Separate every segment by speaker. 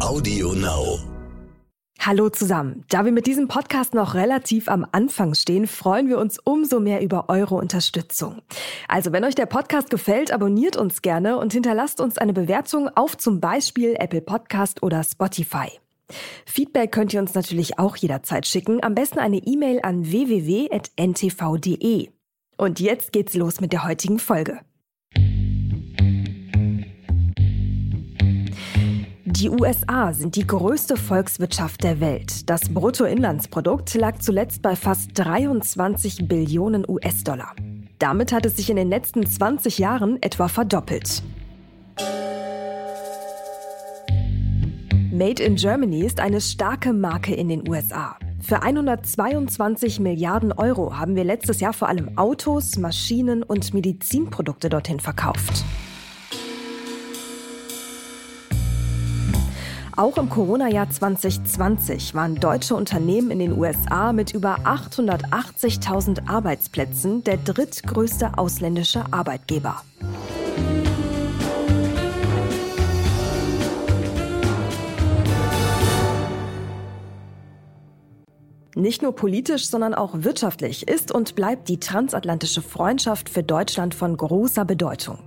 Speaker 1: Audio Now.
Speaker 2: Hallo zusammen. Da wir mit diesem Podcast noch relativ am Anfang stehen, freuen wir uns umso mehr über eure Unterstützung. Also wenn euch der Podcast gefällt, abonniert uns gerne und hinterlasst uns eine Bewertung auf zum Beispiel Apple Podcast oder Spotify. Feedback könnt ihr uns natürlich auch jederzeit schicken, am besten eine E-Mail an www.ntv.de. Und jetzt geht's los mit der heutigen Folge. Die USA sind die größte Volkswirtschaft der Welt. Das Bruttoinlandsprodukt lag zuletzt bei fast 23 Billionen US-Dollar. Damit hat es sich in den letzten 20 Jahren etwa verdoppelt. Made in Germany ist eine starke Marke in den USA. Für 122 Milliarden Euro haben wir letztes Jahr vor allem Autos, Maschinen und Medizinprodukte dorthin verkauft. Auch im Corona-Jahr 2020 waren deutsche Unternehmen in den USA mit über 880.000 Arbeitsplätzen der drittgrößte ausländische Arbeitgeber. Nicht nur politisch, sondern auch wirtschaftlich ist und bleibt die transatlantische Freundschaft für Deutschland von großer Bedeutung.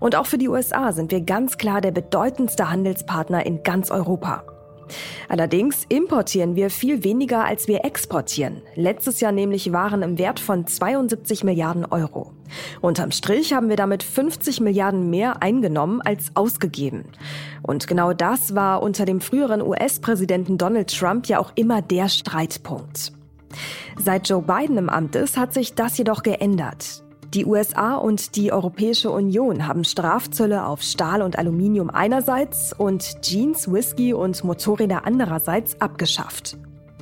Speaker 2: Und auch für die USA sind wir ganz klar der bedeutendste Handelspartner in ganz Europa. Allerdings importieren wir viel weniger, als wir exportieren. Letztes Jahr nämlich waren im Wert von 72 Milliarden Euro. Unterm Strich haben wir damit 50 Milliarden mehr eingenommen als ausgegeben. Und genau das war unter dem früheren US-Präsidenten Donald Trump ja auch immer der Streitpunkt. Seit Joe Biden im Amt ist, hat sich das jedoch geändert. Die USA und die Europäische Union haben Strafzölle auf Stahl und Aluminium einerseits und Jeans, Whisky und Motorräder andererseits abgeschafft.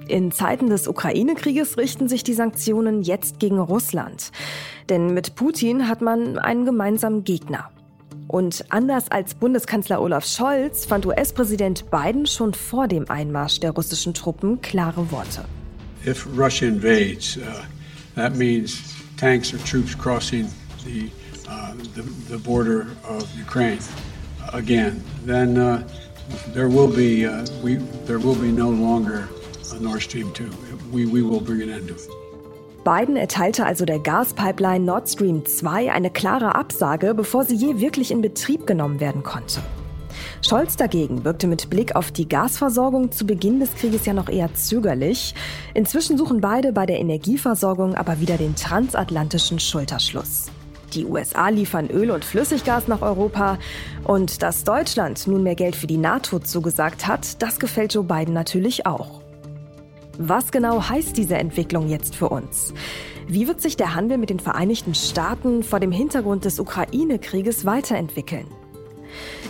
Speaker 2: In Zeiten des Ukraine-Krieges richten sich die Sanktionen jetzt gegen Russland. Denn mit Putin hat man einen gemeinsamen Gegner. Und anders als Bundeskanzler Olaf Scholz fand US-Präsident Biden schon vor dem Einmarsch der russischen Truppen klare Worte.
Speaker 3: If Russia invades, uh, that means tanks or troops crossing the, uh, the, the, border of Ukraine again, then uh, there will be uh, we there will be no longer a Nord Stream 2. We, we will bring an end to it.
Speaker 2: Biden erteilte also der Gaspipeline Nord Stream 2 eine klare Absage, bevor sie je wirklich in Betrieb genommen werden konnte. Scholz dagegen wirkte mit Blick auf die Gasversorgung zu Beginn des Krieges ja noch eher zögerlich. Inzwischen suchen beide bei der Energieversorgung aber wieder den transatlantischen Schulterschluss. Die USA liefern Öl und Flüssiggas nach Europa und dass Deutschland nun mehr Geld für die NATO zugesagt hat, das gefällt Joe Biden natürlich auch. Was genau heißt diese Entwicklung jetzt für uns? Wie wird sich der Handel mit den Vereinigten Staaten vor dem Hintergrund des Ukraine-Krieges weiterentwickeln?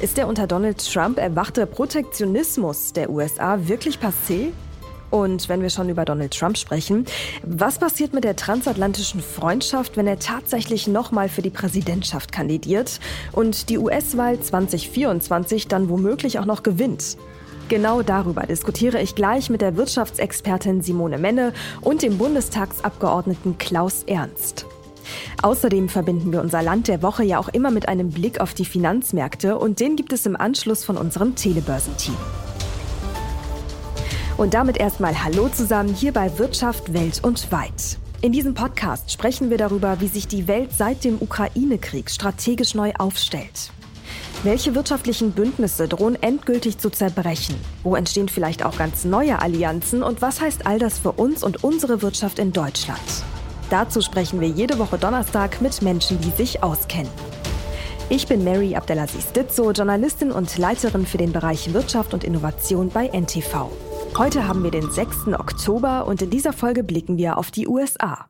Speaker 2: Ist der unter Donald Trump erwachte Protektionismus der USA wirklich passé? Und wenn wir schon über Donald Trump sprechen, was passiert mit der transatlantischen Freundschaft, wenn er tatsächlich nochmal für die Präsidentschaft kandidiert und die US-Wahl 2024 dann womöglich auch noch gewinnt? Genau darüber diskutiere ich gleich mit der Wirtschaftsexpertin Simone Menne und dem Bundestagsabgeordneten Klaus Ernst. Außerdem verbinden wir unser Land der Woche ja auch immer mit einem Blick auf die Finanzmärkte und den gibt es im Anschluss von unserem Telebörsenteam. Und damit erstmal Hallo zusammen hier bei Wirtschaft Welt und Weit. In diesem Podcast sprechen wir darüber, wie sich die Welt seit dem Ukraine-Krieg strategisch neu aufstellt. Welche wirtschaftlichen Bündnisse drohen endgültig zu zerbrechen? Wo entstehen vielleicht auch ganz neue Allianzen? Und was heißt all das für uns und unsere Wirtschaft in Deutschland? Dazu sprechen wir jede Woche Donnerstag mit Menschen, die sich auskennen. Ich bin Mary Abdelaziz Ditzo, Journalistin und Leiterin für den Bereich Wirtschaft und Innovation bei NTV. Heute haben wir den 6. Oktober und in dieser Folge blicken wir auf die USA.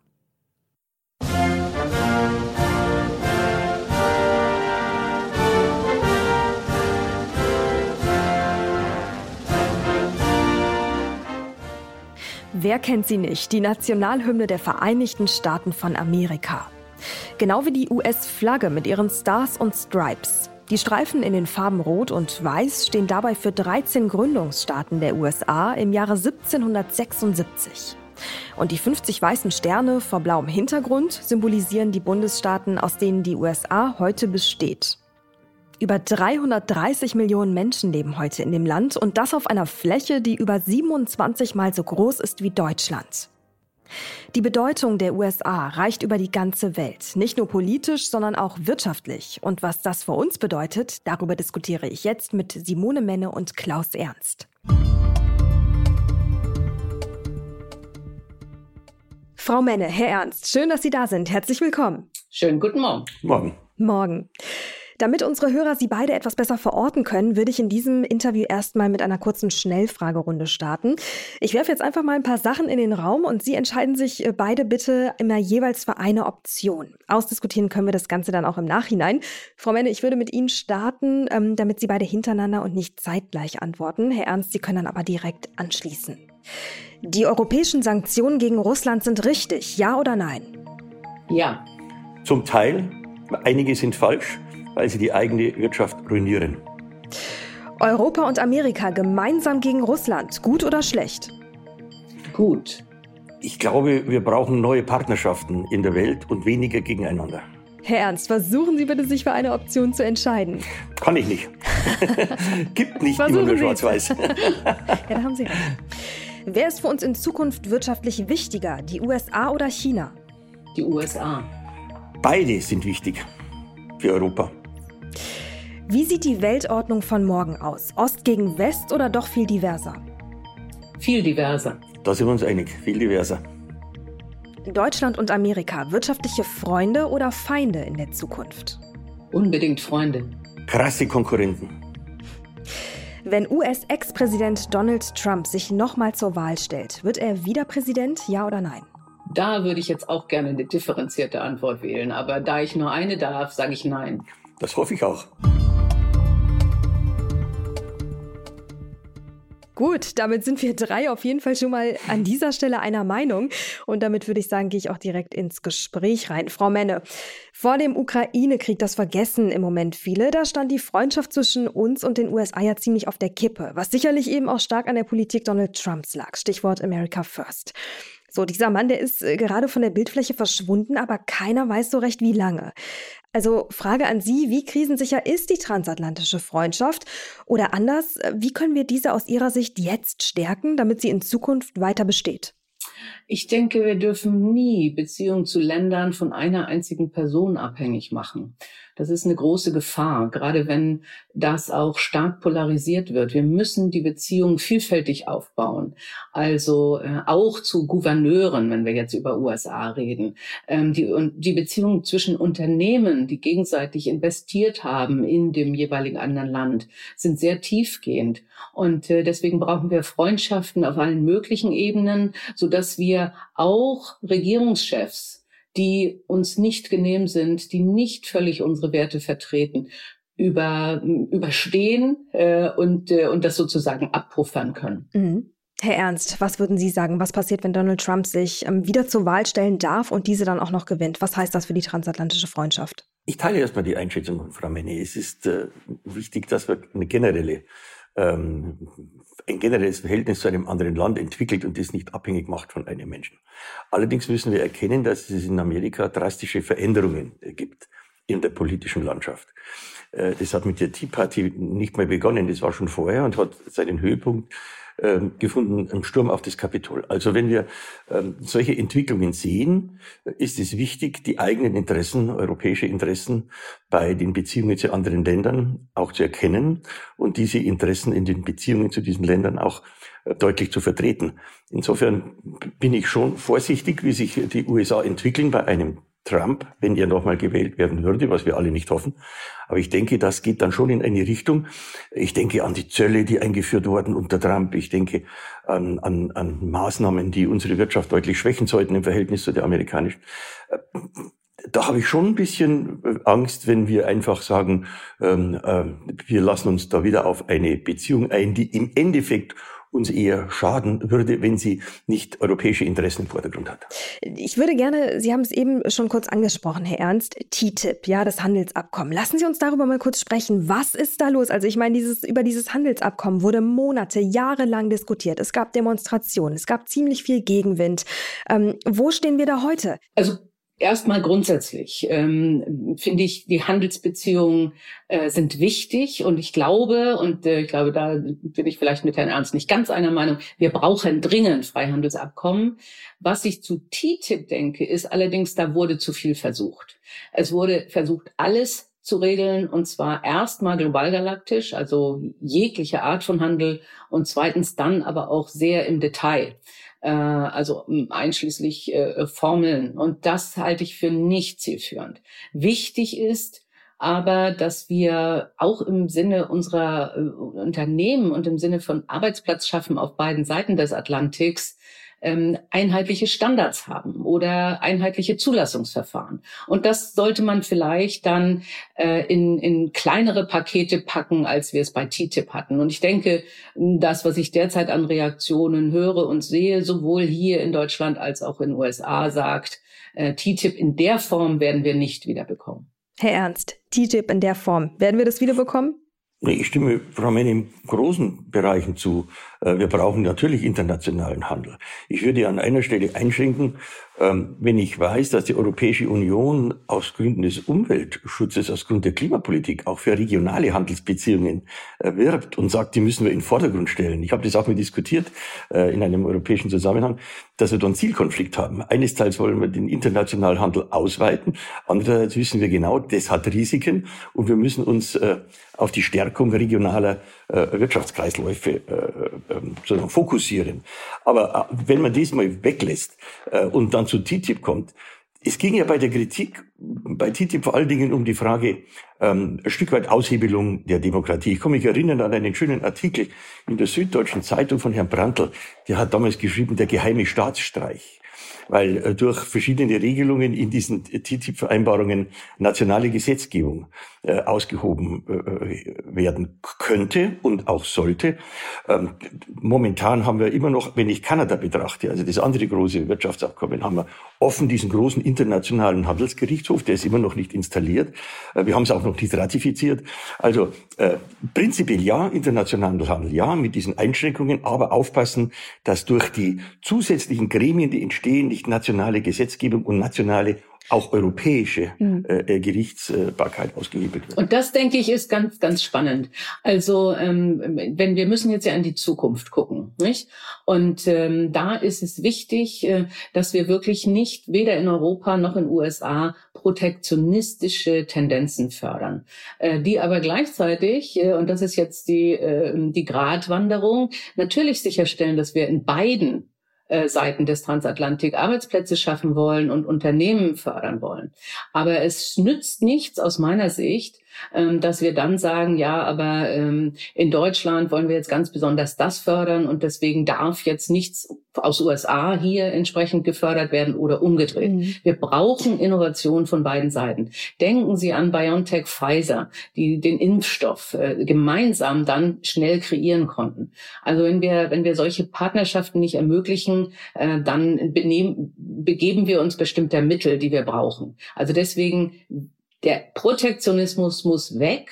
Speaker 2: Wer kennt sie nicht? Die Nationalhymne der Vereinigten Staaten von Amerika. Genau wie die US-Flagge mit ihren Stars und Stripes. Die Streifen in den Farben Rot und Weiß stehen dabei für 13 Gründungsstaaten der USA im Jahre 1776. Und die 50 weißen Sterne vor blauem Hintergrund symbolisieren die Bundesstaaten, aus denen die USA heute besteht. Über 330 Millionen Menschen leben heute in dem Land und das auf einer Fläche, die über 27 mal so groß ist wie Deutschland. Die Bedeutung der USA reicht über die ganze Welt, nicht nur politisch, sondern auch wirtschaftlich. Und was das für uns bedeutet, darüber diskutiere ich jetzt mit Simone Menne und Klaus Ernst. Frau Menne, Herr Ernst, schön, dass Sie da sind. Herzlich willkommen.
Speaker 1: Schönen guten Morgen.
Speaker 4: Morgen.
Speaker 2: Morgen. Damit unsere Hörer Sie beide etwas besser verorten können, würde ich in diesem Interview erstmal mit einer kurzen Schnellfragerunde starten. Ich werfe jetzt einfach mal ein paar Sachen in den Raum und Sie entscheiden sich äh, beide bitte immer jeweils für eine Option. Ausdiskutieren können wir das Ganze dann auch im Nachhinein. Frau Menne, ich würde mit Ihnen starten, ähm, damit Sie beide hintereinander und nicht zeitgleich antworten. Herr Ernst, Sie können dann aber direkt anschließen. Die europäischen Sanktionen gegen Russland sind richtig, ja oder nein?
Speaker 1: Ja.
Speaker 4: Zum Teil. Einige sind falsch weil sie die eigene Wirtschaft ruinieren.
Speaker 2: Europa und Amerika gemeinsam gegen Russland, gut oder schlecht?
Speaker 1: Gut.
Speaker 4: Ich glaube, wir brauchen neue Partnerschaften in der Welt und weniger gegeneinander.
Speaker 2: Herr Ernst, versuchen Sie bitte, sich für eine Option zu entscheiden.
Speaker 4: Kann ich nicht. Gibt nicht versuchen immer nur schwarz-weiß.
Speaker 2: ja, da haben Sie recht. Wer ist für uns in Zukunft wirtschaftlich wichtiger, die USA oder China?
Speaker 1: Die USA.
Speaker 4: Beide sind wichtig für Europa.
Speaker 2: Wie sieht die Weltordnung von morgen aus? Ost gegen West oder doch viel diverser?
Speaker 1: Viel diverser.
Speaker 4: Da sind wir uns einig, viel diverser.
Speaker 2: Deutschland und Amerika, wirtschaftliche Freunde oder Feinde in der Zukunft?
Speaker 1: Unbedingt Freunde.
Speaker 4: Krasse Konkurrenten.
Speaker 2: Wenn US-Ex-Präsident Donald Trump sich nochmal zur Wahl stellt, wird er wieder Präsident, ja oder nein?
Speaker 1: Da würde ich jetzt auch gerne eine differenzierte Antwort wählen. Aber da ich nur eine darf, sage ich nein.
Speaker 4: Das hoffe ich auch.
Speaker 2: Gut, damit sind wir drei auf jeden Fall schon mal an dieser Stelle einer Meinung. Und damit würde ich sagen, gehe ich auch direkt ins Gespräch rein. Frau Menne, vor dem Ukraine-Krieg, das vergessen im Moment viele, da stand die Freundschaft zwischen uns und den USA ja ziemlich auf der Kippe, was sicherlich eben auch stark an der Politik Donald Trumps lag. Stichwort America First. So, dieser Mann, der ist äh, gerade von der Bildfläche verschwunden, aber keiner weiß so recht, wie lange. Also Frage an Sie, wie krisensicher ist die transatlantische Freundschaft? Oder anders, äh, wie können wir diese aus Ihrer Sicht jetzt stärken, damit sie in Zukunft weiter besteht?
Speaker 1: Ich denke, wir dürfen nie Beziehungen zu Ländern von einer einzigen Person abhängig machen. Das ist eine große Gefahr, gerade wenn das auch stark polarisiert wird. Wir müssen die Beziehungen vielfältig aufbauen. Also äh, auch zu Gouverneuren, wenn wir jetzt über USA reden. Ähm, die, die Beziehungen zwischen Unternehmen, die gegenseitig investiert haben in dem jeweiligen anderen Land, sind sehr tiefgehend. Und äh, deswegen brauchen wir Freundschaften auf allen möglichen Ebenen, so dass wir auch Regierungschefs die uns nicht genehm sind, die nicht völlig unsere Werte vertreten, über, überstehen äh, und, äh, und das sozusagen abpuffern können.
Speaker 2: Mhm. Herr Ernst, was würden Sie sagen? Was passiert, wenn Donald Trump sich ähm, wieder zur Wahl stellen darf und diese dann auch noch gewinnt? Was heißt das für die transatlantische Freundschaft?
Speaker 4: Ich teile erstmal die Einschätzung von Frau Menne. Es ist äh, wichtig, dass wir eine generelle ähm, ein generelles Verhältnis zu einem anderen Land entwickelt und das nicht abhängig macht von einem Menschen. Allerdings müssen wir erkennen, dass es in Amerika drastische Veränderungen äh, gibt in der politischen Landschaft. Äh, das hat mit der Tea Party nicht mehr begonnen, das war schon vorher und hat seinen Höhepunkt ähm, gefunden im Sturm auf das Kapitol. Also wenn wir ähm, solche Entwicklungen sehen, ist es wichtig, die eigenen Interessen, europäische Interessen bei den Beziehungen zu anderen Ländern auch zu erkennen und diese Interessen in den Beziehungen zu diesen Ländern auch äh, deutlich zu vertreten. Insofern bin ich schon vorsichtig, wie sich die USA entwickeln bei einem Trump, wenn er nochmal gewählt werden würde, was wir alle nicht hoffen. Aber ich denke, das geht dann schon in eine Richtung. Ich denke an die Zölle, die eingeführt wurden unter Trump. Ich denke an, an, an Maßnahmen, die unsere Wirtschaft deutlich schwächen sollten im Verhältnis zu der amerikanischen. Äh, da habe ich schon ein bisschen äh, Angst, wenn wir einfach sagen, ähm, äh, wir lassen uns da wieder auf eine Beziehung ein, die im Endeffekt uns eher schaden würde, wenn sie nicht europäische Interessen im Vordergrund hat.
Speaker 2: Ich würde gerne, Sie haben es eben schon kurz angesprochen, Herr Ernst, TTIP, ja, das Handelsabkommen. Lassen Sie uns darüber mal kurz sprechen. Was ist da los? Also ich meine, dieses, über dieses Handelsabkommen wurde Monate, Jahre lang diskutiert. Es gab Demonstrationen, es gab ziemlich viel Gegenwind. Ähm, wo stehen wir da heute?
Speaker 1: Also Erstmal grundsätzlich ähm, finde ich, die Handelsbeziehungen äh, sind wichtig und ich glaube, und äh, ich glaube, da bin ich vielleicht mit Herrn Ernst nicht ganz einer Meinung, wir brauchen dringend Freihandelsabkommen. Was ich zu TTIP denke, ist allerdings, da wurde zu viel versucht. Es wurde versucht, alles zu regeln und zwar erstmal global galaktisch, also jegliche Art von Handel und zweitens dann aber auch sehr im Detail äh, also einschließlich äh, Formeln. Und das halte ich für nicht zielführend. Wichtig ist, aber dass wir auch im Sinne unserer äh, Unternehmen und im Sinne von Arbeitsplatz schaffen auf beiden Seiten des Atlantiks ähm, einheitliche Standards haben oder einheitliche Zulassungsverfahren. Und das sollte man vielleicht dann äh, in, in kleinere Pakete packen, als wir es bei TTIP hatten. Und ich denke, das, was ich derzeit an Reaktionen höre und sehe, sowohl hier in Deutschland als auch in den USA, sagt, äh, TTIP in der Form werden wir nicht wiederbekommen.
Speaker 2: Herr Ernst, TTIP in der Form, werden wir das wiederbekommen?
Speaker 4: Ich stimme Frau Menne in großen Bereichen zu. Äh, wir brauchen natürlich internationalen Handel. Ich würde an einer Stelle einschränken, ähm, wenn ich weiß, dass die Europäische Union aus Gründen des Umweltschutzes, aus Grund der Klimapolitik auch für regionale Handelsbeziehungen äh, wirbt und sagt, die müssen wir in den Vordergrund stellen. Ich habe das auch mal diskutiert äh, in einem europäischen Zusammenhang, dass wir da einen Zielkonflikt haben. Eines Teils wollen wir den internationalen Handel ausweiten, andererseits wissen wir genau, das hat Risiken und wir müssen uns auf die Stärkung regionaler Wirtschaftskreisläufe ähm, fokussieren. Aber wenn man das mal weglässt und dann zu TTIP kommt. Es ging ja bei der Kritik bei TTIP vor allen Dingen um die Frage ähm, ein Stück weit Aushebelung der Demokratie. Ich kann mich erinnern an einen schönen Artikel in der Süddeutschen Zeitung von Herrn Brandl. Der hat damals geschrieben, der geheime Staatsstreich weil äh, durch verschiedene Regelungen in diesen TTIP-Vereinbarungen nationale Gesetzgebung äh, ausgehoben äh, werden könnte und auch sollte. Ähm, momentan haben wir immer noch, wenn ich Kanada betrachte, also das andere große Wirtschaftsabkommen, haben wir offen diesen großen internationalen Handelsgerichtshof, der ist immer noch nicht installiert. Wir haben es auch noch nicht ratifiziert. Also äh, prinzipiell ja, internationaler Handel ja, mit diesen Einschränkungen, aber aufpassen, dass durch die zusätzlichen Gremien, die entstehen, nicht nationale Gesetzgebung und nationale auch europäische mhm. äh, Gerichtsbarkeit ausgehebelt wird.
Speaker 1: Und das, denke ich, ist ganz, ganz spannend. Also, ähm, wenn wir müssen jetzt ja in die Zukunft gucken, nicht? Und ähm, da ist es wichtig, äh, dass wir wirklich nicht weder in Europa noch in USA protektionistische Tendenzen fördern, äh, die aber gleichzeitig, äh, und das ist jetzt die, äh, die Gratwanderung, natürlich sicherstellen, dass wir in beiden äh, Seiten des Transatlantik Arbeitsplätze schaffen wollen und Unternehmen fördern wollen. Aber es nützt nichts aus meiner Sicht, ähm, dass wir dann sagen, ja, aber ähm, in Deutschland wollen wir jetzt ganz besonders das fördern und deswegen darf jetzt nichts aus USA hier entsprechend gefördert werden oder umgedreht. Mhm. Wir brauchen Innovation von beiden Seiten. Denken Sie an BioNTech Pfizer, die den Impfstoff äh, gemeinsam dann schnell kreieren konnten. Also wenn wir, wenn wir solche Partnerschaften nicht ermöglichen, äh, dann benehmen, begeben wir uns bestimmter Mittel, die wir brauchen. Also deswegen der Protektionismus muss weg.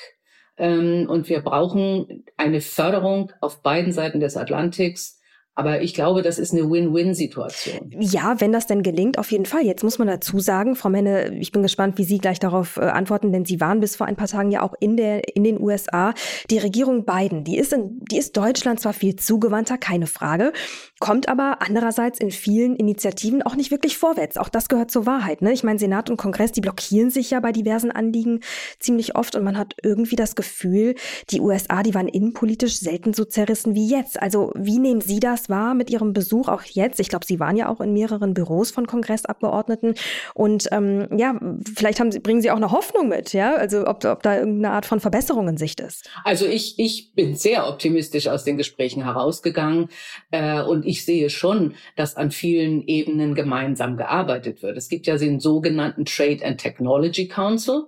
Speaker 1: Ähm, und wir brauchen eine Förderung auf beiden Seiten des Atlantiks aber ich glaube, das ist eine Win-Win-Situation.
Speaker 2: Ja, wenn das denn gelingt, auf jeden Fall. Jetzt muss man dazu sagen, Frau Menne, ich bin gespannt, wie Sie gleich darauf äh, antworten, denn Sie waren bis vor ein paar Tagen ja auch in, der, in den USA. Die Regierung Biden, die ist, in, die ist Deutschland zwar viel zugewandter, keine Frage, kommt aber andererseits in vielen Initiativen auch nicht wirklich vorwärts. Auch das gehört zur Wahrheit. Ne? Ich meine, Senat und Kongress, die blockieren sich ja bei diversen Anliegen ziemlich oft und man hat irgendwie das Gefühl, die USA, die waren innenpolitisch selten so zerrissen wie jetzt. Also wie nehmen Sie das war mit Ihrem Besuch auch jetzt. Ich glaube, Sie waren ja auch in mehreren Büros von Kongressabgeordneten. Und ähm, ja, vielleicht haben Sie, bringen Sie auch eine Hoffnung mit, ja? Also ob, ob da irgendeine Art von Verbesserung in Sicht ist.
Speaker 1: Also ich, ich bin sehr optimistisch aus den Gesprächen herausgegangen. Äh, und ich sehe schon, dass an vielen Ebenen gemeinsam gearbeitet wird. Es gibt ja den sogenannten Trade and Technology Council.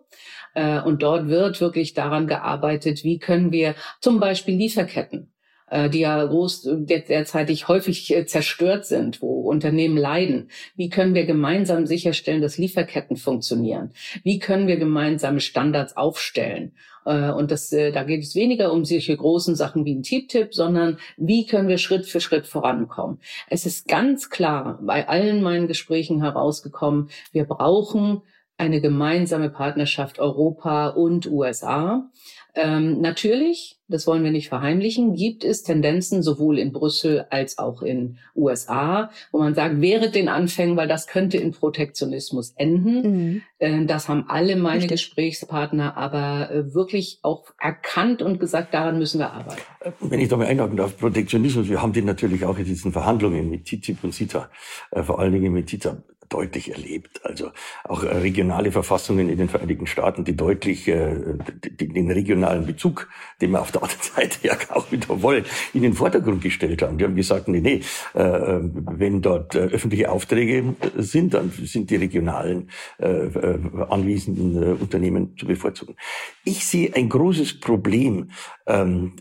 Speaker 1: Äh, und dort wird wirklich daran gearbeitet, wie können wir zum Beispiel Lieferketten die ja groß derzeitig häufig äh, zerstört sind, wo Unternehmen leiden. Wie können wir gemeinsam sicherstellen, dass Lieferketten funktionieren? Wie können wir gemeinsame Standards aufstellen? Äh, und das, äh, da geht es weniger um solche großen Sachen wie ein TTIP, sondern wie können wir Schritt für Schritt vorankommen. Es ist ganz klar bei allen meinen Gesprächen herausgekommen, wir brauchen eine gemeinsame Partnerschaft Europa und USA. Ähm, natürlich, das wollen wir nicht verheimlichen, gibt es Tendenzen sowohl in Brüssel als auch in USA, wo man sagt, während den Anfängen, weil das könnte in Protektionismus enden. Mhm. Äh, das haben alle meine Richtig. Gesprächspartner aber äh, wirklich auch erkannt und gesagt, daran müssen wir arbeiten.
Speaker 4: Wenn ich da mal einhaken darf, Protektionismus, wir haben den natürlich auch in diesen Verhandlungen mit TTIP und CETA, äh, vor allen Dingen mit CETA deutlich erlebt. Also auch regionale Verfassungen in den Vereinigten Staaten, die deutlich äh, den regionalen Bezug, den wir auf der anderen Seite ja auch wieder wollen, in den Vordergrund gestellt haben. Die haben gesagt, nee, nee, äh, wenn dort äh, öffentliche Aufträge äh, sind, dann sind die regionalen äh, äh, anwesenden äh, Unternehmen zu bevorzugen. Ich sehe ein großes Problem ähm,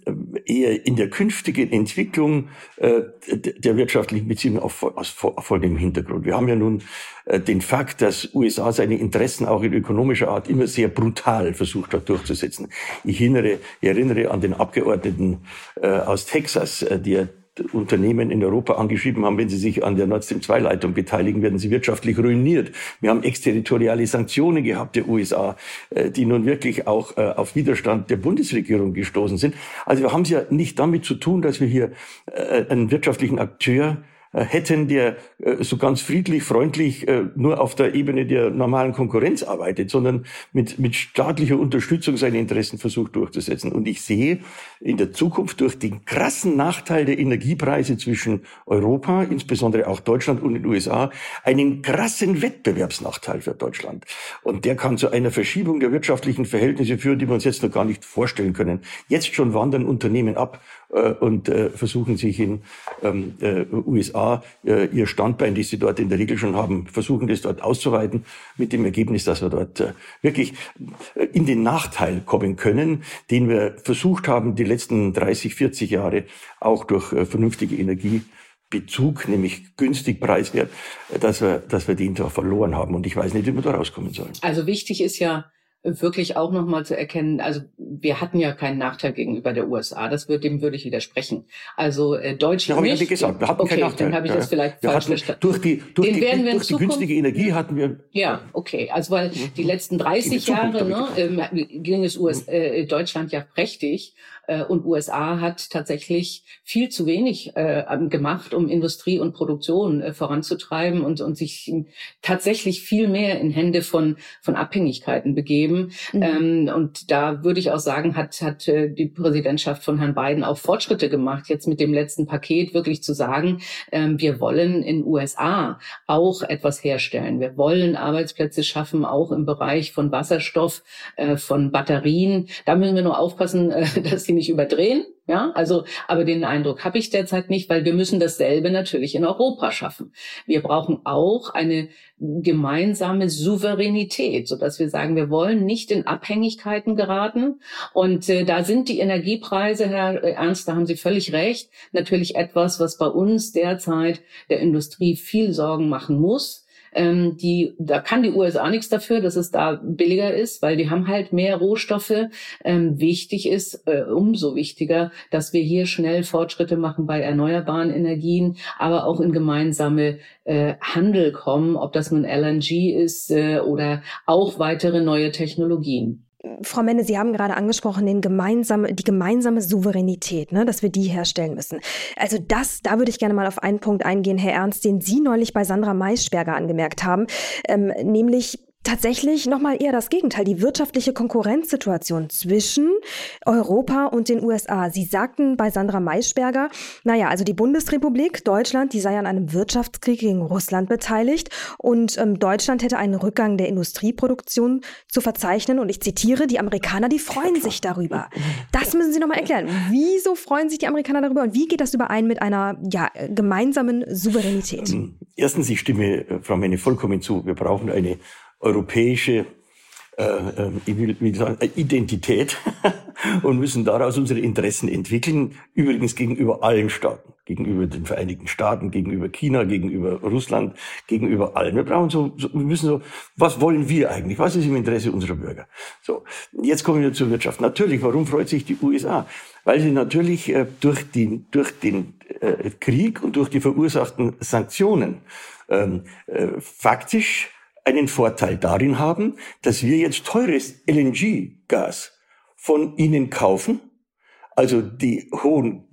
Speaker 4: eher in der künftigen Entwicklung äh, der wirtschaftlichen Beziehungen auf, aus, auf folgendem Hintergrund. Wir haben ja nun den Fakt, dass USA seine Interessen auch in ökonomischer Art immer sehr brutal versucht hat durchzusetzen. Ich erinnere, ich erinnere an den Abgeordneten äh, aus Texas, äh, der Unternehmen in Europa angeschrieben haben, wenn sie sich an der Nord Stream 2 Leitung beteiligen, werden sie wirtschaftlich ruiniert. Wir haben exterritoriale Sanktionen gehabt der USA, äh, die nun wirklich auch äh, auf Widerstand der Bundesregierung gestoßen sind. Also wir haben es ja nicht damit zu tun, dass wir hier äh, einen wirtschaftlichen Akteur äh, hätten, der äh, so ganz friedlich, freundlich äh, nur auf der Ebene der normalen Konkurrenz arbeitet, sondern mit, mit staatlicher Unterstützung seine Interessen versucht durchzusetzen. Und ich sehe in der Zukunft durch den krassen Nachteil der Energiepreise zwischen Europa, insbesondere auch Deutschland und den USA, einen krassen Wettbewerbsnachteil für Deutschland. Und der kann zu einer Verschiebung der wirtschaftlichen Verhältnisse führen, die wir uns jetzt noch gar nicht vorstellen können. Jetzt schon wandern Unternehmen ab äh, und äh, versuchen sich in ähm, äh, USA äh, ihr Standbein, die sie dort in der Regel schon haben, versuchen das dort auszuweiten, mit dem Ergebnis, dass wir dort äh, wirklich äh, in den Nachteil kommen können, den wir versucht haben, die letzten 30, 40 Jahre auch durch äh, vernünftige Energiebezug, nämlich günstig preiswert, äh, dass wir, dass wir den da verloren haben. Und ich weiß nicht, wie wir da rauskommen sollen.
Speaker 1: Also wichtig ist ja, wirklich auch nochmal zu erkennen, also wir hatten ja keinen Nachteil gegenüber der USA, das wird, dem würde ich widersprechen. Also äh, Deutschland
Speaker 4: ja, nicht. Ja gesagt, wir hatten
Speaker 1: okay,
Speaker 4: keinen Nachteil.
Speaker 1: dann habe ich das vielleicht wir falsch verstanden.
Speaker 4: Durch die, durch die, durch die günstige Energie hatten wir...
Speaker 1: Ja, okay, also weil die letzten 30 Jahre ne, ähm, ging es US, äh, Deutschland ja prächtig. äh, und USA hat tatsächlich viel zu wenig äh, gemacht, um Industrie und Produktion äh, voranzutreiben und, und sich tatsächlich viel mehr in Hände von, von Abhängigkeiten begeben. Mhm. Ähm, und da würde ich auch sagen, hat, hat äh, die Präsidentschaft von Herrn Biden auch Fortschritte gemacht, jetzt mit dem letzten Paket wirklich zu sagen, ähm, wir wollen in USA auch etwas herstellen. Wir wollen Arbeitsplätze schaffen, auch im Bereich von Wasserstoff, äh, von Batterien. Da müssen wir nur aufpassen, äh, dass die nicht überdrehen. Ja, also, aber den Eindruck habe ich derzeit nicht, weil wir müssen dasselbe natürlich in Europa schaffen. Wir brauchen auch eine gemeinsame Souveränität, so dass wir sagen, wir wollen nicht in Abhängigkeiten geraten. Und äh, da sind die Energiepreise, Herr Ernst, da haben Sie völlig recht, natürlich etwas, was bei uns derzeit der Industrie viel Sorgen machen muss ähm, die, da kann die USA nichts dafür, dass es da billiger ist, weil die haben halt mehr Rohstoffe. Ähm, wichtig ist, äh, umso wichtiger, dass wir hier schnell Fortschritte machen bei erneuerbaren Energien, aber auch in gemeinsame äh, Handel kommen, ob das nun LNG ist äh, oder auch weitere neue Technologien.
Speaker 2: Frau Menne, Sie haben gerade angesprochen, den gemeinsame, die gemeinsame Souveränität, ne, dass wir die herstellen müssen. Also das, da würde ich gerne mal auf einen Punkt eingehen, Herr Ernst, den Sie neulich bei Sandra Maischberger angemerkt haben, ähm, nämlich tatsächlich nochmal eher das Gegenteil, die wirtschaftliche Konkurrenzsituation zwischen Europa und den USA. Sie sagten bei Sandra Maischberger, naja, also die Bundesrepublik, Deutschland, die sei an einem Wirtschaftskrieg gegen Russland beteiligt und ähm, Deutschland hätte einen Rückgang der Industrieproduktion zu verzeichnen. Und ich zitiere, die Amerikaner, die freuen sich darüber. Das müssen Sie nochmal erklären. Wieso freuen sich die Amerikaner darüber und wie geht das überein mit einer ja, gemeinsamen Souveränität?
Speaker 4: Erstens, ich stimme äh, Frau Menne vollkommen zu. Wir brauchen eine europäische äh, äh, ich will, will sagen, Identität und müssen daraus unsere Interessen entwickeln, übrigens gegenüber allen Staaten gegenüber den Vereinigten Staaten, gegenüber China, gegenüber Russland, gegenüber allen. Wir brauchen so, so wir müssen so, was wollen wir eigentlich? Was ist im Interesse unserer Bürger? So, jetzt kommen wir zur Wirtschaft. Natürlich, warum freut sich die USA? Weil sie natürlich äh, durch, die, durch den äh, Krieg und durch die verursachten Sanktionen ähm, äh, faktisch einen Vorteil darin haben, dass wir jetzt teures LNG-Gas von ihnen kaufen. Also die hohen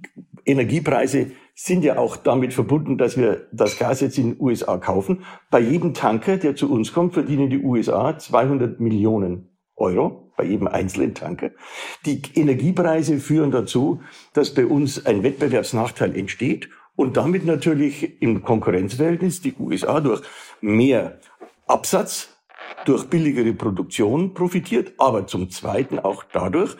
Speaker 4: Energiepreise sind ja auch damit verbunden, dass wir das Gas jetzt in den USA kaufen. Bei jedem Tanker, der zu uns kommt, verdienen die USA 200 Millionen Euro bei jedem einzelnen Tanker. Die Energiepreise führen dazu, dass bei uns ein Wettbewerbsnachteil entsteht und damit natürlich im Konkurrenzverhältnis die USA durch mehr Absatz, durch billigere Produktion profitiert, aber zum Zweiten auch dadurch,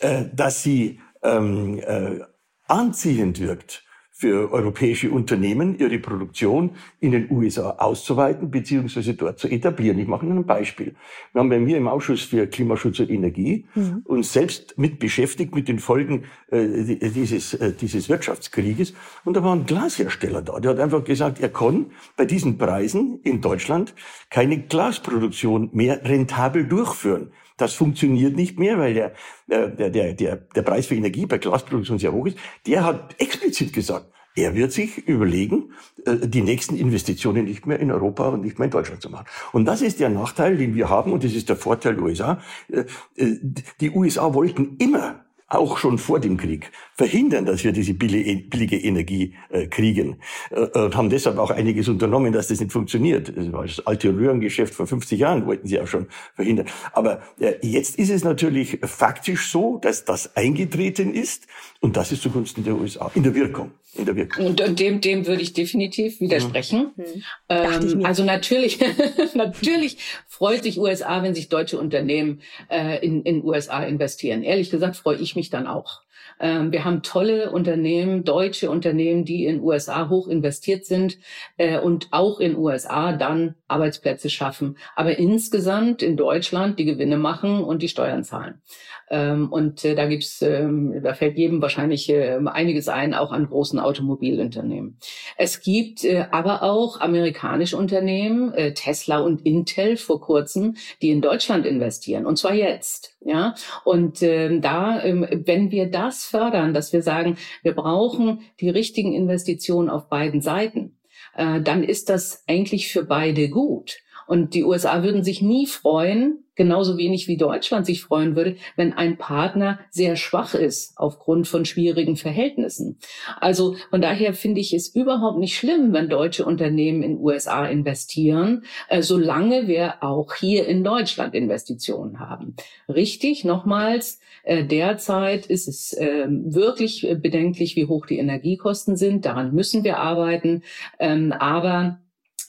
Speaker 4: äh, dass sie ähm, äh, anziehend wirkt für europäische Unternehmen, ihre Produktion in den USA auszuweiten bzw. dort zu etablieren. Ich mache Ihnen ein Beispiel. Wir haben bei mir im Ausschuss für Klimaschutz und Energie mhm. uns selbst mit beschäftigt mit den Folgen äh, dieses, äh, dieses Wirtschaftskrieges. Und da war ein Glashersteller da. Der hat einfach gesagt, er kann bei diesen Preisen in Deutschland keine Glasproduktion mehr rentabel durchführen. Das funktioniert nicht mehr, weil der, der, der, der, der Preis für Energie bei Glasproduktion sehr hoch ist. Der hat explizit gesagt, er wird sich überlegen, äh, die nächsten Investitionen nicht mehr in Europa und nicht mehr in Deutschland zu machen. Und das ist der Nachteil, den wir haben, und das ist der Vorteil der USA. Äh, äh, die USA wollten immer auch schon vor dem Krieg verhindern, dass wir diese billige Energie äh, kriegen äh, und haben deshalb auch einiges unternommen, dass das nicht funktioniert. Das war das alte Röhrengeschäft vor 50 Jahren, wollten sie auch schon verhindern. Aber äh, jetzt ist es natürlich faktisch so, dass das eingetreten ist und das ist zugunsten der USA in der Wirkung. In der Wirkung.
Speaker 1: Und dem, dem würde ich definitiv widersprechen. Mhm. Ähm, also natürlich, natürlich freut sich USA, wenn sich deutsche Unternehmen äh, in, in USA investieren. Ehrlich gesagt freue ich mich dann auch. Ähm, wir haben tolle Unternehmen, deutsche Unternehmen, die in USA hoch investiert sind äh, und auch in USA dann Arbeitsplätze schaffen. Aber insgesamt in Deutschland die Gewinne machen und die Steuern zahlen. Ähm, und äh, da gibt's, ähm, da fällt jedem wahrscheinlich äh, einiges ein, auch an großen Automobilunternehmen. Es gibt äh, aber auch amerikanische Unternehmen, äh, Tesla und Intel vor kurzem, die in Deutschland investieren. Und zwar jetzt. Ja, und ähm, da, ähm, wenn wir das fördern, dass wir sagen, wir brauchen die richtigen Investitionen auf beiden Seiten, äh, dann ist das eigentlich für beide gut. Und die USA würden sich nie freuen, genauso wenig wie Deutschland sich freuen würde, wenn ein Partner sehr schwach ist aufgrund von schwierigen Verhältnissen. Also von daher finde ich es überhaupt nicht schlimm, wenn deutsche Unternehmen in USA investieren, äh, solange wir auch hier in Deutschland Investitionen haben. Richtig, nochmals, äh, derzeit ist es äh, wirklich bedenklich, wie hoch die Energiekosten sind. Daran müssen wir arbeiten. Ähm, aber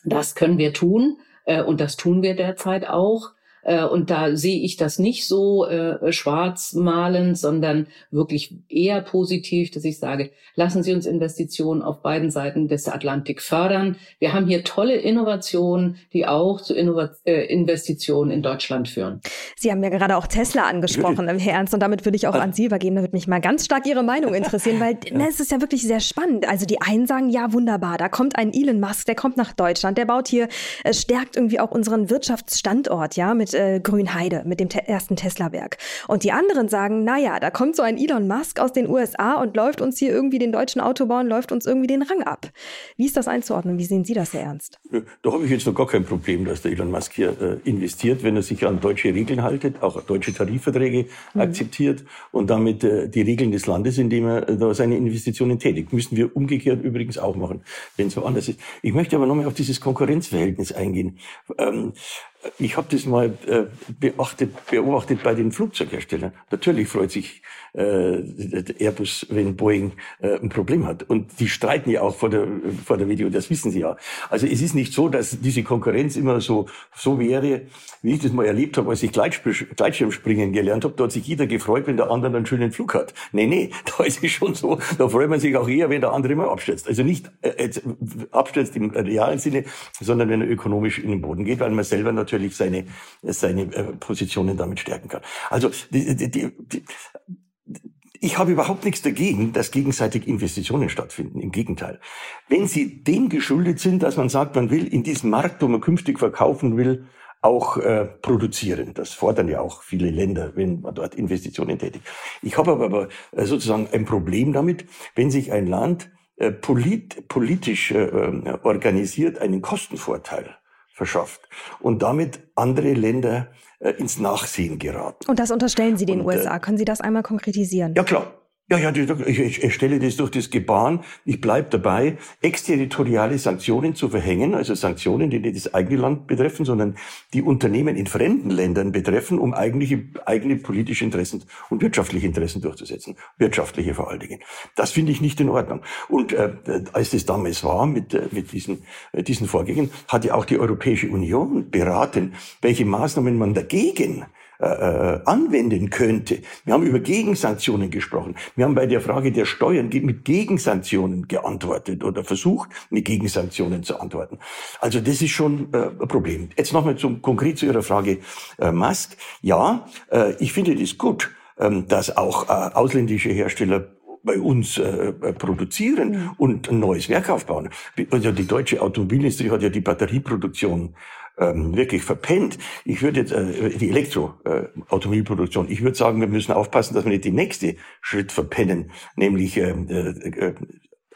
Speaker 1: das können wir tun. Äh, und das tun wir derzeit auch. Äh, und da sehe ich das nicht so äh, schwarz malen, sondern wirklich eher positiv, dass ich sage, lassen Sie uns Investitionen auf beiden Seiten des Atlantik fördern. Wir haben hier tolle Innovationen, die auch zu Innova äh, Investitionen in Deutschland führen.
Speaker 2: Sie haben ja gerade auch Tesla angesprochen im Ernst und damit würde ich auch an Sie übergeben. Da würde mich mal ganz stark Ihre Meinung interessieren, weil na, es ist ja wirklich sehr spannend. Also die einen sagen, ja wunderbar, da kommt ein Elon Musk, der kommt nach Deutschland, der baut hier, äh, stärkt irgendwie auch unseren Wirtschaftsstandort, ja, mit äh, Grünheide, mit dem te ersten Tesla-Werk. Und die anderen sagen, naja, da kommt so ein Elon Musk aus den USA und läuft uns hier irgendwie den deutschen Autobahn, läuft uns irgendwie den Rang ab. Wie ist das einzuordnen? Wie sehen Sie das, Herr Ernst?
Speaker 4: Da habe ich jetzt noch gar kein Problem, dass der Elon Musk hier äh, investiert, wenn er sich an deutsche Regeln haltet, auch deutsche Tarifverträge mhm. akzeptiert und damit äh, die Regeln des Landes, in dem er äh, da seine Investitionen tätigt. Müssen wir umgekehrt übrigens auch machen, wenn es woanders ist. Ich möchte aber nochmal auf dieses Konkurrenzverhältnis eingehen. Ähm, ich habe das mal äh, beachtet, beobachtet bei den Flugzeugherstellern. Natürlich freut sich äh, Airbus, wenn Boeing äh, ein Problem hat. Und die streiten ja auch vor der, vor der Video, das wissen sie ja. Also es ist nicht so, dass diese Konkurrenz immer so, so wäre, wie ich das mal erlebt habe, als ich Gleitschirmspringen gelernt habe. Da hat sich jeder gefreut, wenn der andere einen schönen Flug hat. Nee, nee, da ist es schon so. Da freut man sich auch eher, wenn der andere mal abstürzt. Also nicht äh, abstürzt im realen Sinne, sondern wenn er ökonomisch in den Boden geht, weil man selber natürlich seine, seine äh, Positionen damit stärken kann. Also die, die, die, Ich habe überhaupt nichts dagegen, dass gegenseitig Investitionen stattfinden. Im Gegenteil. Wenn sie dem geschuldet sind, dass man sagt, man will in diesem Markt, wo man künftig verkaufen will, auch äh, produzieren. Das fordern ja auch viele Länder, wenn man dort Investitionen tätigt. Ich habe aber äh, sozusagen ein Problem damit, wenn sich ein Land äh, polit, politisch äh, äh, organisiert einen Kostenvorteil verschafft und damit andere Länder äh, ins Nachsehen geraten.
Speaker 2: Und das unterstellen Sie den und, USA. Können Sie das einmal konkretisieren?
Speaker 4: Ja klar. Ja, ja, ich, ich stelle das durch das Gebaren, ich bleib dabei, exterritoriale Sanktionen zu verhängen, also Sanktionen, die nicht das eigene Land betreffen, sondern die Unternehmen in fremden Ländern betreffen, um eigentliche, eigene politische Interessen und wirtschaftliche Interessen durchzusetzen. Wirtschaftliche vor allen Dingen. Das finde ich nicht in Ordnung. Und äh, als das damals war mit, äh, mit diesen, äh, diesen Vorgängen, hat ja auch die Europäische Union beraten, welche Maßnahmen man dagegen äh, äh, anwenden könnte. Wir haben über Gegensanktionen gesprochen. Wir haben bei der Frage der Steuern mit Gegensanktionen geantwortet oder versucht, mit Gegensanktionen zu antworten. Also das ist schon äh, ein Problem. Jetzt nochmal zum, konkret zu Ihrer Frage äh, Musk. Ja, äh, ich finde das gut, ähm, dass auch äh, ausländische Hersteller bei uns äh, produzieren mhm. und ein neues Werk aufbauen. Also die deutsche Automobilindustrie hat ja die Batterieproduktion ähm, wirklich verpennt. Ich würde jetzt äh, die Elektroautomobilproduktion, äh, ich würde sagen, wir müssen aufpassen, dass wir nicht den nächsten Schritt verpennen, nämlich äh, äh,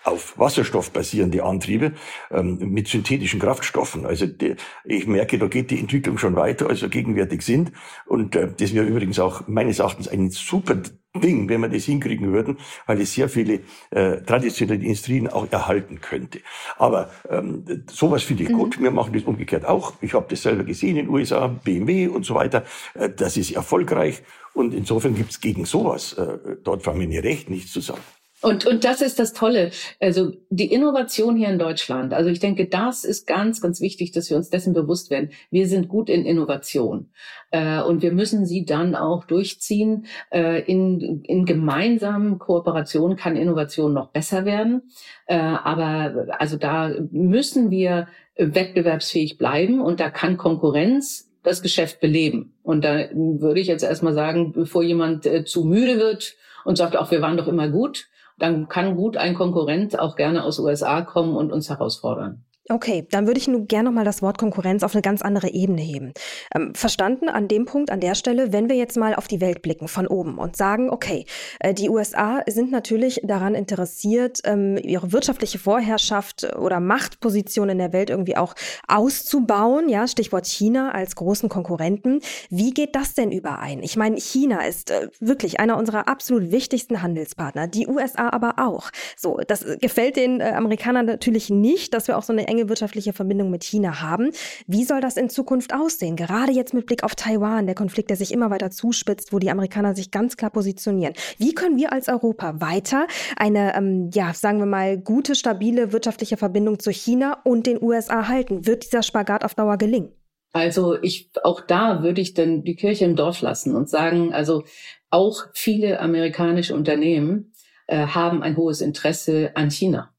Speaker 4: auf Wasserstoff basierende Antriebe ähm, mit synthetischen Kraftstoffen. Also die, ich merke, da geht die Entwicklung schon weiter, als wir gegenwärtig sind. Und äh, das wäre übrigens auch meines Erachtens ein super Ding, wenn wir das hinkriegen würden, weil es sehr viele äh, traditionelle Industrien auch erhalten könnte. Aber ähm, sowas finde ich mhm. gut. Wir machen das umgekehrt auch. Ich habe das selber gesehen in den USA, BMW und so weiter. Äh, das ist erfolgreich. Und insofern gibt es gegen sowas, äh, dort war mir recht, nichts zu sagen.
Speaker 1: Und, und das ist das Tolle. Also die Innovation hier in Deutschland. Also ich denke, das ist ganz, ganz wichtig, dass wir uns dessen bewusst werden. Wir sind gut in Innovation. Äh, und wir müssen sie dann auch durchziehen. Äh, in, in gemeinsamen Kooperationen kann Innovation noch besser werden. Äh, aber also da müssen wir wettbewerbsfähig bleiben und da kann Konkurrenz das Geschäft beleben. Und da würde ich jetzt erstmal sagen, bevor jemand äh, zu müde wird und sagt, auch wir waren doch immer gut, dann kann gut ein Konkurrent auch gerne aus USA kommen und uns herausfordern.
Speaker 2: Okay, dann würde ich nur gerne noch mal das Wort Konkurrenz auf eine ganz andere Ebene heben. Ähm, verstanden an dem Punkt, an der Stelle, wenn wir jetzt mal auf die Welt blicken von oben und sagen, okay, äh, die USA sind natürlich daran interessiert, ähm, ihre wirtschaftliche Vorherrschaft oder Machtposition in der Welt irgendwie auch auszubauen. Ja, Stichwort China als großen Konkurrenten. Wie geht das denn überein? Ich meine, China ist äh, wirklich einer unserer absolut wichtigsten Handelspartner, die USA aber auch. So, das gefällt den äh, Amerikanern natürlich nicht, dass wir auch so eine enge enge wirtschaftliche Verbindung mit China haben. Wie soll das in Zukunft aussehen? Gerade jetzt mit Blick auf Taiwan, der Konflikt, der sich immer weiter zuspitzt, wo die Amerikaner sich ganz klar positionieren. Wie können wir als Europa weiter eine, ähm, ja, sagen wir mal, gute, stabile wirtschaftliche Verbindung zu China und den USA halten? Wird dieser Spagat auf Dauer gelingen?
Speaker 1: Also ich, auch da würde ich dann die Kirche im Dorf lassen und sagen, also auch viele amerikanische Unternehmen äh, haben ein hohes Interesse an China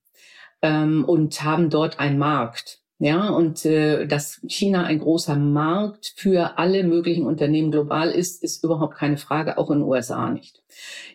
Speaker 1: ähm, und haben dort einen Markt. Ja, und äh, dass China ein großer Markt für alle möglichen Unternehmen global ist, ist überhaupt keine Frage, auch in den USA nicht.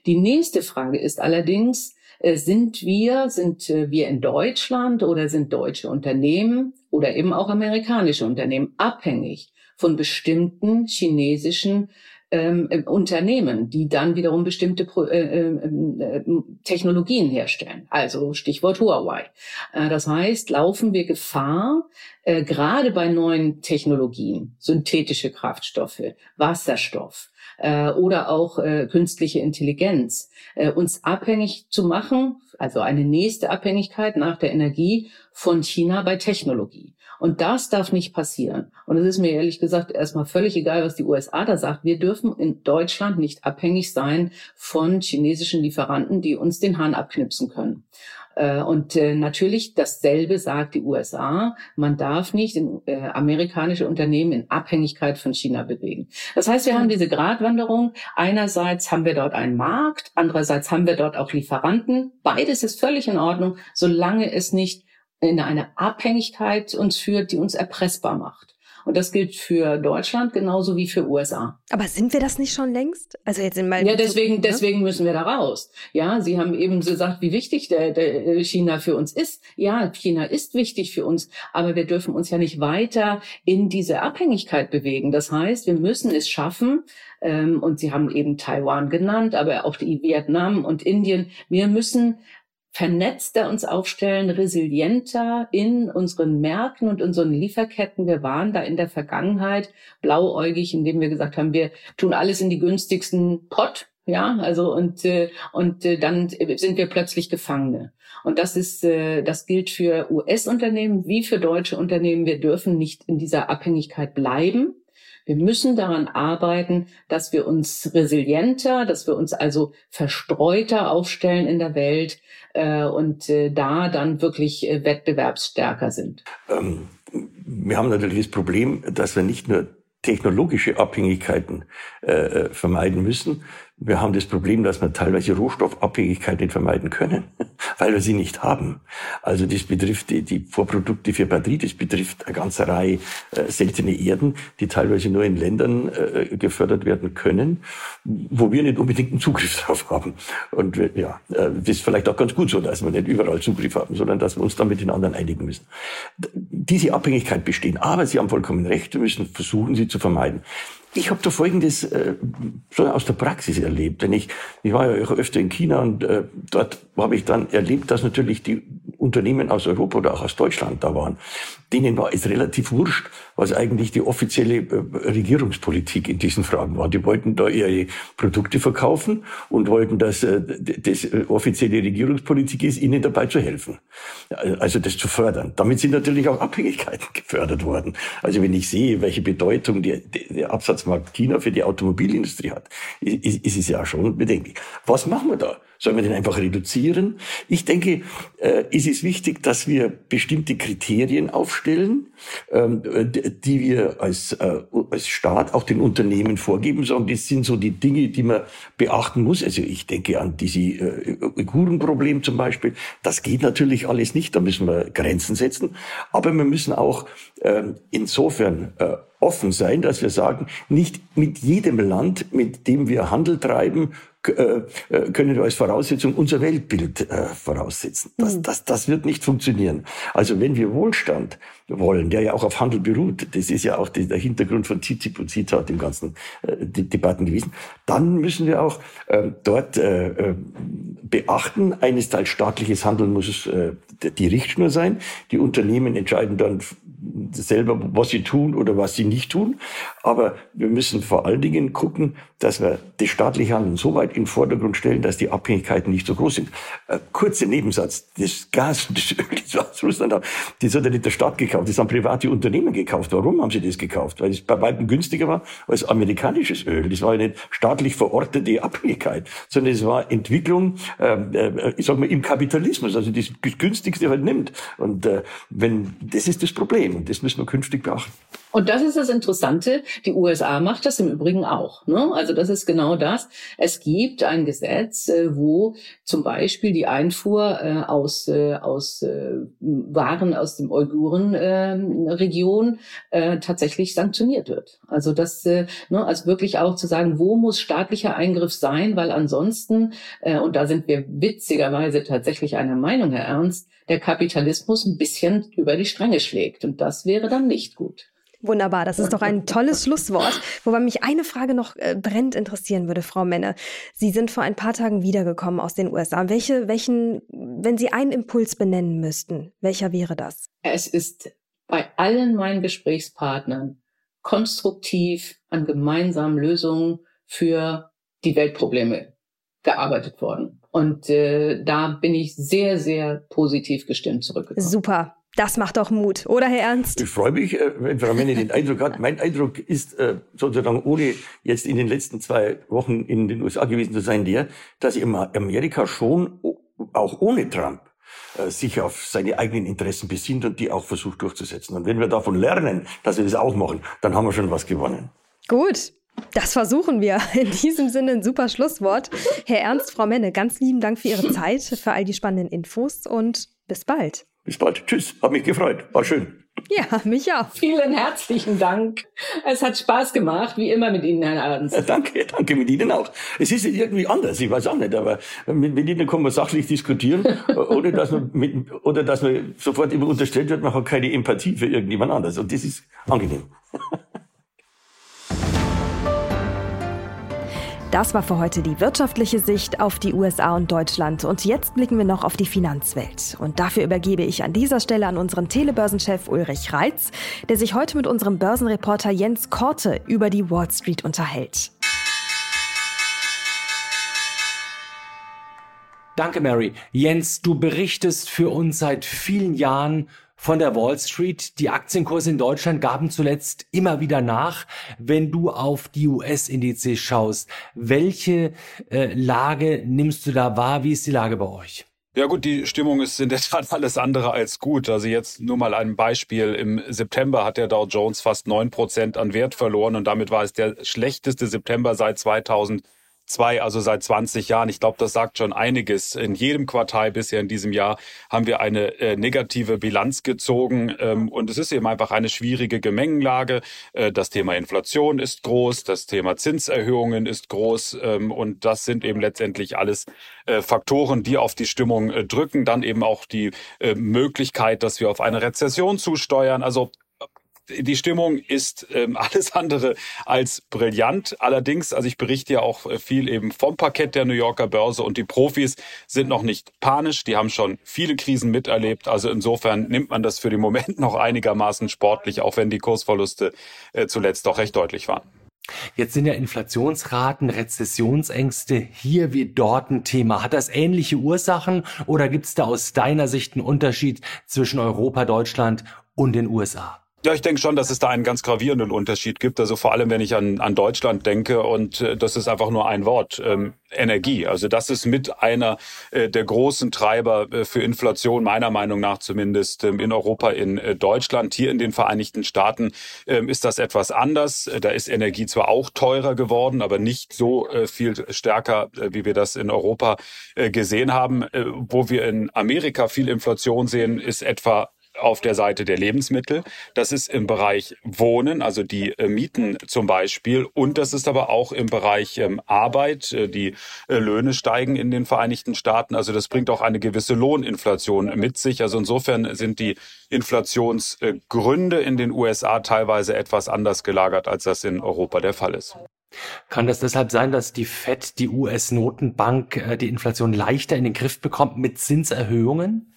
Speaker 1: Die nächste Frage ist allerdings, äh, sind wir, sind äh, wir in Deutschland oder sind deutsche Unternehmen oder eben auch amerikanische Unternehmen abhängig von bestimmten chinesischen ähm, äh, Unternehmen, die dann wiederum bestimmte Pro äh, äh, äh, Technologien herstellen. Also Stichwort Huawei. Äh, das heißt, laufen wir Gefahr, äh, gerade bei neuen Technologien, synthetische Kraftstoffe, Wasserstoff, äh, oder auch künstliche Intelligenz, uns abhängig zu machen, also eine nächste Abhängigkeit nach der Energie von China bei Technologie. Und das darf nicht passieren. Und es ist mir ehrlich gesagt erstmal völlig egal, was die USA da sagt. Wir dürfen in Deutschland nicht abhängig sein von chinesischen Lieferanten, die uns den Hahn abknipsen können. Äh, und äh, natürlich dasselbe sagt die USA. Man darf nicht in, äh, amerikanische Unternehmen in Abhängigkeit von China bewegen. Das heißt, wir haben diese Gratwanderung. Einerseits haben wir dort einen Markt, andererseits haben wir dort auch Lieferanten. Beides ist völlig in Ordnung, solange es nicht in eine Abhängigkeit uns führt, die uns erpressbar macht. Und das gilt für Deutschland genauso wie für USA.
Speaker 2: Aber sind wir das nicht schon längst? Also jetzt in meinem
Speaker 1: Ja, deswegen, ne? deswegen müssen wir da raus. Ja, Sie haben eben gesagt, wie wichtig der, der China für uns ist. Ja, China ist wichtig für uns, aber wir dürfen uns ja nicht weiter in diese Abhängigkeit bewegen. Das heißt, wir müssen es schaffen, ähm, und Sie haben eben Taiwan genannt, aber auch die Vietnam und Indien. Wir müssen vernetzter uns aufstellen, resilienter in unseren Märkten und unseren Lieferketten. Wir waren da in der Vergangenheit blauäugig, indem wir gesagt haben, wir tun alles in die günstigsten Pott. Ja, also und äh, und äh, dann sind wir plötzlich Gefangene. Und das ist äh, das gilt für US-Unternehmen wie für deutsche Unternehmen. Wir dürfen nicht in dieser Abhängigkeit bleiben. Wir müssen daran arbeiten, dass wir uns resilienter, dass wir uns also verstreuter aufstellen in der Welt äh, und äh, da dann wirklich äh, wettbewerbsstärker sind. Ähm,
Speaker 4: wir haben natürlich das Problem, dass wir nicht nur technologische Abhängigkeiten äh, äh vermeiden müssen, wir haben das Problem, dass wir teilweise Rohstoffabhängigkeit nicht vermeiden können, weil wir sie nicht haben. Also das betrifft die, die Vorprodukte für Batterie, das betrifft eine ganze Reihe äh, seltene Erden, die teilweise nur in Ländern äh, gefördert werden können, wo wir nicht unbedingt einen Zugriff drauf haben. Und wir, ja, äh, das ist vielleicht auch ganz gut so, dass wir nicht überall Zugriff haben, sondern dass wir uns dann mit den anderen einigen müssen. Diese Abhängigkeit bestehen, aber Sie haben vollkommen recht, wir müssen versuchen, sie zu vermeiden. Ich habe da Folgendes äh, so aus der Praxis erlebt, denn ich, ich war ja auch öfter in China und äh, dort habe ich dann erlebt, dass natürlich die Unternehmen aus Europa oder auch aus Deutschland da waren. Denen war es relativ wurscht, was eigentlich die offizielle äh, Regierungspolitik in diesen Fragen war. Die wollten da ihre Produkte verkaufen und wollten, dass äh, das äh, offizielle Regierungspolitik ist, ihnen dabei zu helfen. Also das zu fördern. Damit sind natürlich auch Abhängigkeiten gefördert worden. Also wenn ich sehe, welche Bedeutung der, Absatzmarkt China für die Automobilindustrie hat, ist, es ja schon bedenklich. Was machen wir da? Sollen wir den einfach reduzieren? Ich denke, äh, es ist wichtig, dass wir bestimmte Kriterien aufstellen, die wir als, äh, als Staat auch den Unternehmen vorgeben. Sagen, das sind so die Dinge, die man beachten muss. Also ich denke an diese äh, Uigurenproblem zum Beispiel. Das geht natürlich alles nicht. Da müssen wir Grenzen setzen. Aber wir müssen auch ähm, insofern äh, offen sein, dass wir sagen, nicht mit jedem Land, mit dem wir Handel treiben, können wir als Voraussetzung unser Weltbild äh, voraussetzen. Das, mhm. das, das wird nicht funktionieren. Also wenn wir Wohlstand wollen, der ja auch auf Handel beruht, das ist ja auch der Hintergrund von TTIP und CETA, dem ganzen äh, Debatten gewesen, dann müssen wir auch äh, dort äh, beachten, eines Teils staatliches Handeln muss es die Richtschnur sein. Die Unternehmen entscheiden dann selber, was sie tun oder was sie nicht tun. Aber wir müssen vor allen Dingen gucken, dass wir das staatliche Handeln so weit in den Vordergrund stellen, dass die Abhängigkeiten nicht so groß sind. Äh, kurzer Nebensatz. Das Gas, das Öl, das aus Russland das hat ja nicht der Staat gekauft, das haben private Unternehmen gekauft. Warum haben sie das gekauft? Weil es bei weitem günstiger war als amerikanisches Öl. Das war ja nicht staatlich verortete Abhängigkeit, sondern es war Entwicklung, ähm, äh, ich sag mal, im Kapitalismus, also das günstigste halt nimmt. Und äh, wenn, das ist das Problem das müssen wir künftig beachten.
Speaker 1: Und das ist das Interessante. Die USA macht das im Übrigen auch. Ne? Also das ist genau das. Es gibt ein Gesetz, äh, wo zum Beispiel die Einfuhr äh, aus, äh, aus Waren aus dem Uiguren-Region tatsächlich sanktioniert wird. Also das, ne, also wirklich auch zu sagen, wo muss staatlicher Eingriff sein, weil ansonsten, und da sind wir witzigerweise tatsächlich einer Meinung, Herr Ernst, der Kapitalismus ein bisschen über die Stränge schlägt. Und das wäre dann nicht gut.
Speaker 2: Wunderbar, das ist doch ein tolles Schlusswort. Wobei mich eine Frage noch äh, brennend interessieren würde, Frau Menne. Sie sind vor ein paar Tagen wiedergekommen aus den USA. Welche, welchen, wenn Sie einen Impuls benennen müssten, welcher wäre das?
Speaker 1: Es ist bei allen meinen Gesprächspartnern konstruktiv an gemeinsamen Lösungen für die Weltprobleme gearbeitet worden. Und äh, da bin ich sehr, sehr positiv gestimmt zurückgekommen.
Speaker 2: Super. Das macht doch Mut, oder Herr Ernst?
Speaker 4: Ich freue mich, äh, wenn Frau Menne den Eindruck hat. Mein Eindruck ist äh, sozusagen, ohne jetzt in den letzten zwei Wochen in den USA gewesen zu sein, der, dass Amerika schon auch ohne Trump äh, sich auf seine eigenen Interessen besinnt und die auch versucht durchzusetzen. Und wenn wir davon lernen, dass wir das auch machen, dann haben wir schon was gewonnen.
Speaker 2: Gut. Das versuchen wir. In diesem Sinne ein super Schlusswort. Herr Ernst, Frau Menne, ganz lieben Dank für Ihre Zeit, für all die spannenden Infos und bis bald.
Speaker 4: Bis bald. Tschüss. Hat mich gefreut. War schön.
Speaker 2: Ja, mich auch.
Speaker 1: Vielen herzlichen Dank. Es hat Spaß gemacht, wie immer mit Ihnen, Herr Ernst.
Speaker 4: danke, danke mit Ihnen auch. Es ist irgendwie anders, ich weiß auch nicht, aber mit, mit Ihnen kann man sachlich diskutieren, ohne dass man mit, oder dass man sofort immer unterstellt wird, man hat keine Empathie für irgendjemand anders. Und das ist angenehm.
Speaker 2: Das war für heute die wirtschaftliche Sicht auf die USA und Deutschland. Und jetzt blicken wir noch auf die Finanzwelt. Und dafür übergebe ich an dieser Stelle an unseren Telebörsenchef Ulrich Reitz, der sich heute mit unserem Börsenreporter Jens Korte über die Wall Street unterhält.
Speaker 5: Danke, Mary. Jens, du berichtest für uns seit vielen Jahren von der Wall Street. Die Aktienkurse in Deutschland gaben zuletzt immer wieder nach. Wenn du auf die US-Indizes schaust, welche äh, Lage nimmst du da wahr? Wie ist die Lage bei euch?
Speaker 6: Ja gut, die Stimmung ist in der Tat alles andere als gut. Also jetzt nur mal ein Beispiel. Im September hat der Dow Jones fast neun Prozent an Wert verloren und damit war es der schlechteste September seit 2000 zwei, also seit 20 Jahren. Ich glaube, das sagt schon einiges. In jedem Quartal bisher in diesem Jahr haben wir eine äh, negative Bilanz gezogen ähm, und es ist eben einfach eine schwierige Gemengenlage. Äh, das Thema Inflation ist groß, das Thema Zinserhöhungen ist groß ähm, und das sind eben letztendlich alles äh, Faktoren, die auf die Stimmung äh, drücken. Dann eben auch die äh, Möglichkeit, dass wir auf eine Rezession zusteuern. Also die Stimmung ist ähm, alles andere als brillant. Allerdings, also ich berichte ja auch äh, viel eben vom Parkett der New Yorker Börse und die Profis sind noch nicht panisch. Die haben schon viele Krisen miterlebt. Also insofern nimmt man das für den Moment noch einigermaßen sportlich, auch wenn die Kursverluste äh, zuletzt doch recht deutlich waren.
Speaker 5: Jetzt sind ja Inflationsraten, Rezessionsängste hier wie dort ein Thema. Hat das ähnliche Ursachen oder gibt es da aus deiner Sicht einen Unterschied zwischen Europa, Deutschland und den USA?
Speaker 6: Ja, ich denke schon, dass es da einen ganz gravierenden Unterschied gibt. Also vor allem, wenn ich an, an Deutschland denke und äh, das ist einfach nur ein Wort, ähm, Energie. Also das ist mit einer äh, der großen Treiber äh, für Inflation, meiner Meinung nach zumindest ähm, in Europa, in äh, Deutschland. Hier in den Vereinigten Staaten ähm, ist das etwas anders. Äh, da ist Energie zwar auch teurer geworden, aber nicht so äh, viel stärker, äh, wie wir das in Europa äh, gesehen haben. Äh, wo wir in Amerika viel Inflation sehen, ist etwa auf der Seite der Lebensmittel. Das ist im Bereich Wohnen, also die äh, Mieten zum Beispiel. Und das ist aber auch im Bereich ähm, Arbeit. Äh, die äh, Löhne steigen in den Vereinigten Staaten. Also das bringt auch eine gewisse Lohninflation mit sich. Also insofern sind die Inflationsgründe in den USA teilweise etwas anders gelagert, als das in Europa der Fall ist.
Speaker 5: Kann das deshalb sein, dass die Fed, die US-Notenbank, die Inflation leichter in den Griff bekommt mit Zinserhöhungen?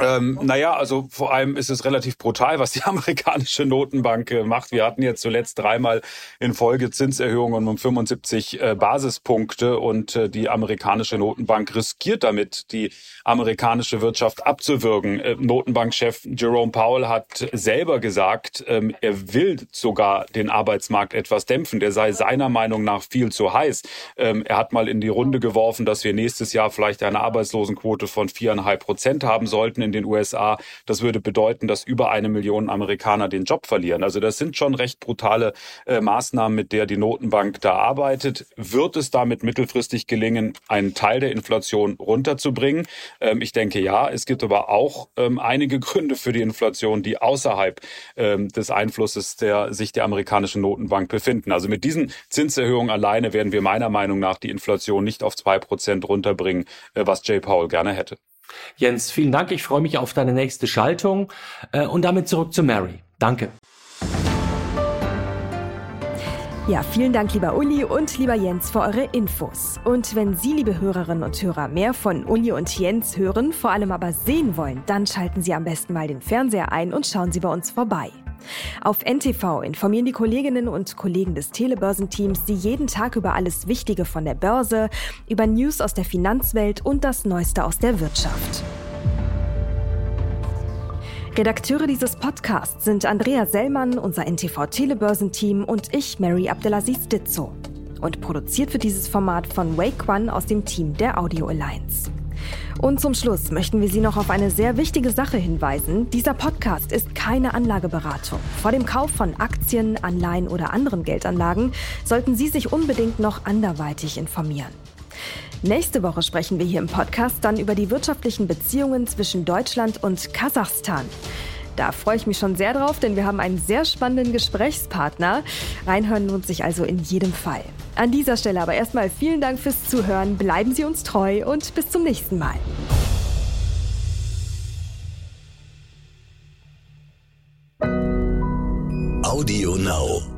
Speaker 6: Ähm, naja, also vor allem ist es relativ brutal, was die amerikanische Notenbank äh, macht. Wir hatten jetzt zuletzt dreimal in Folge Zinserhöhungen um 75 äh, Basispunkte und äh, die amerikanische Notenbank riskiert damit, die amerikanische Wirtschaft abzuwürgen. Äh, Notenbankchef Jerome Powell hat selber gesagt, ähm, er will sogar den Arbeitsmarkt etwas dämpfen. Der sei seiner Meinung nach viel zu heiß. Ähm, er hat mal in die Runde geworfen, dass wir nächstes Jahr vielleicht eine Arbeitslosenquote von viereinhalb Prozent haben sollten in den USA. Das würde bedeuten, dass über eine Million Amerikaner den Job verlieren. Also das sind schon recht brutale äh, Maßnahmen, mit der die Notenbank da arbeitet. Wird es damit mittelfristig gelingen, einen Teil der Inflation runterzubringen? Ähm, ich denke ja. Es gibt aber auch ähm, einige Gründe für die Inflation, die außerhalb ähm, des Einflusses der sich der amerikanischen Notenbank befinden. Also mit diesen Zinserhöhungen alleine werden wir meiner Meinung nach die Inflation nicht auf zwei Prozent runterbringen, äh, was Jay Powell gerne hätte.
Speaker 5: Jens, vielen Dank. Ich freue mich auf deine nächste Schaltung. Äh, und damit zurück zu Mary. Danke.
Speaker 2: Ja, vielen Dank, lieber Uli und lieber Jens, für eure Infos. Und wenn Sie, liebe Hörerinnen und Hörer, mehr von Uli und Jens hören, vor allem aber sehen wollen, dann schalten Sie am besten mal den Fernseher ein und schauen Sie bei uns vorbei. Auf NTV informieren die Kolleginnen und Kollegen des Telebörsenteams Sie jeden Tag über alles Wichtige von der Börse, über News aus der Finanzwelt und das Neueste aus der Wirtschaft. Redakteure dieses Podcasts sind Andrea Sellmann, unser NTV Telebörsenteam und ich, Mary Abdelaziz Ditzo. Und produziert wird dieses Format von Wake One aus dem Team der Audio Alliance. Und zum Schluss möchten wir Sie noch auf eine sehr wichtige Sache hinweisen. Dieser Podcast ist keine Anlageberatung. Vor dem Kauf von Aktien, Anleihen oder anderen Geldanlagen sollten Sie sich unbedingt noch anderweitig informieren. Nächste Woche sprechen wir hier im Podcast dann über die wirtschaftlichen Beziehungen zwischen Deutschland und Kasachstan. Da freue ich mich schon sehr drauf, denn wir haben einen sehr spannenden Gesprächspartner. Reinhören lohnt sich also in jedem Fall. An dieser Stelle aber erstmal vielen Dank fürs Zuhören. Bleiben Sie uns treu und bis zum nächsten Mal.
Speaker 7: Audio Now.